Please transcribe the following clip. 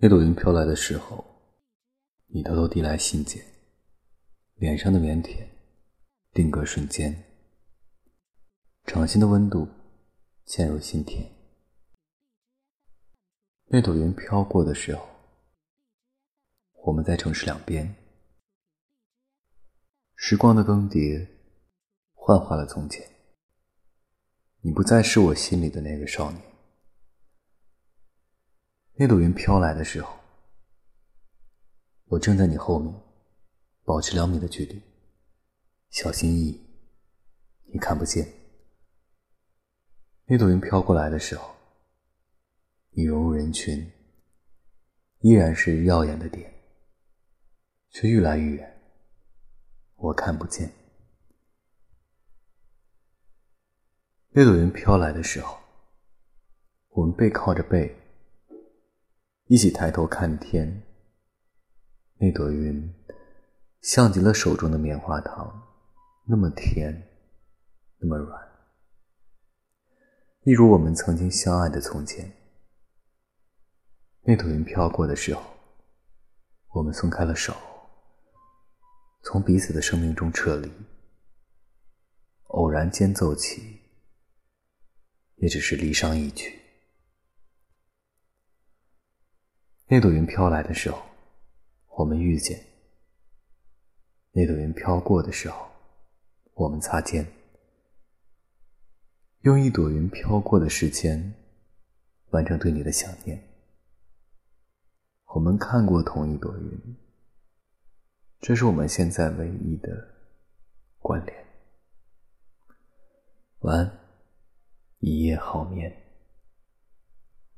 那朵云飘来的时候，你偷偷递来信件，脸上的腼腆，定格瞬间，掌心的温度嵌入心田。那朵云飘过的时候，我们在城市两边，时光的更迭幻化了从前，你不再是我心里的那个少年。那朵云飘来的时候，我正在你后面，保持两米的距离，小心翼翼，你看不见。那朵云飘过来的时候，你融入人群，依然是耀眼的点，却愈来愈远，我看不见。那朵云飘来的时候，我们背靠着背。一起抬头看天，那朵云像极了手中的棉花糖，那么甜，那么软，一如我们曾经相爱的从前。那朵云飘过的时候，我们松开了手，从彼此的生命中撤离。偶然间奏起，也只是离殇一曲。那朵云飘来的时候，我们遇见；那朵云飘过的时候，我们擦肩。用一朵云飘过的时间，完成对你的想念。我们看过同一朵云，这是我们现在唯一的关联。晚安，一夜好眠。